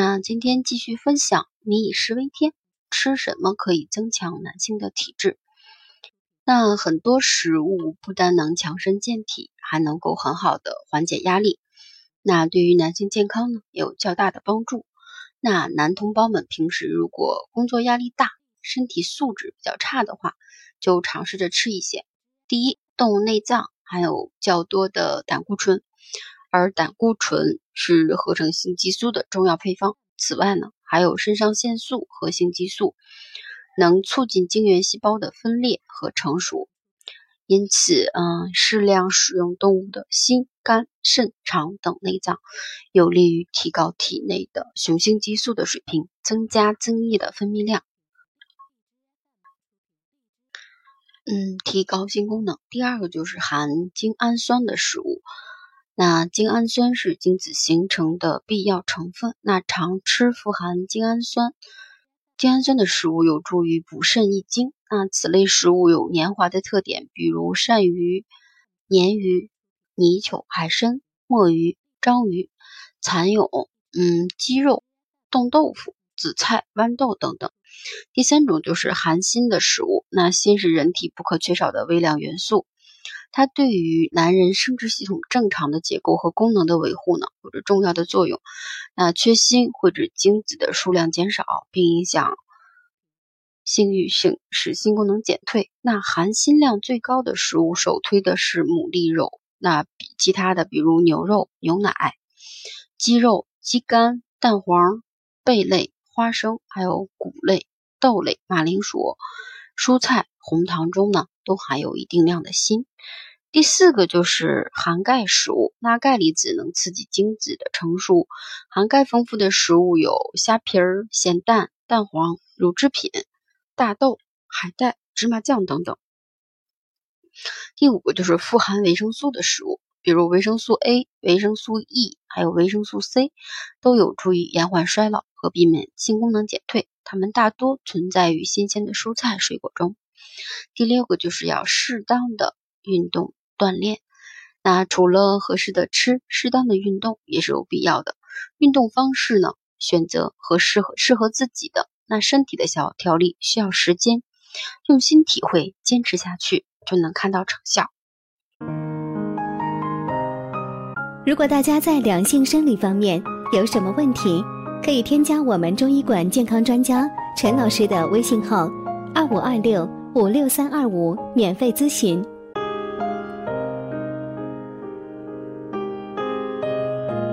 那今天继续分享“民以食为天”，吃什么可以增强男性的体质？那很多食物不但能强身健体，还能够很好的缓解压力。那对于男性健康呢，也有较大的帮助。那男同胞们平时如果工作压力大，身体素质比较差的话，就尝试着吃一些。第一，动物内脏含有较多的胆固醇。而胆固醇是合成性激素的重要配方。此外呢，还有肾上腺素和性激素，能促进精原细胞的分裂和成熟。因此，嗯，适量使用动物的心、肝、肾、肠等内脏，有利于提高体内的雄性激素的水平，增加增益的分泌量，嗯，提高性功能。第二个就是含精氨酸的食物。那精氨酸是精子形成的必要成分。那常吃富含精氨酸、精氨酸的食物有助于补肾益精。那此类食物有黏滑的特点，比如鳝鱼、鲶鱼、泥鳅、海参、墨鱼、章鱼、蚕蛹、嗯鸡肉、冻豆腐、紫菜、豌豆等等。第三种就是含锌的食物。那锌是人体不可缺少的微量元素。它对于男人生殖系统正常的结构和功能的维护呢，有着重要的作用。那缺锌会使精子的数量减少，并影响性欲性，使性功能减退。那含锌量最高的食物，首推的是牡蛎肉。那其他的，比如牛肉、牛奶、鸡肉、鸡肝、蛋黄、贝类、花生，还有谷类、豆类、马铃薯、蔬菜、红糖中呢。都含有一定量的锌。第四个就是含钙食物，那钙离子能刺激精子的成熟。含钙丰富的食物有虾皮儿、咸蛋、蛋黄、乳制品、大豆、海带、芝麻酱等等。第五个就是富含维生素的食物，比如维生素 A、维生素 E，还有维生素 C，都有助于延缓衰老和避免性功能减退。它们大多存在于新鲜的蔬菜水果中。第六个就是要适当的运动锻炼，那除了合适的吃，适当的运动也是有必要的。运动方式呢，选择和适合适合自己的。那身体的小调理需要时间，用心体会，坚持下去就能看到成效。如果大家在两性生理方面有什么问题，可以添加我们中医馆健康专家陈老师的微信号：二五二六。五六三二五，免费咨询。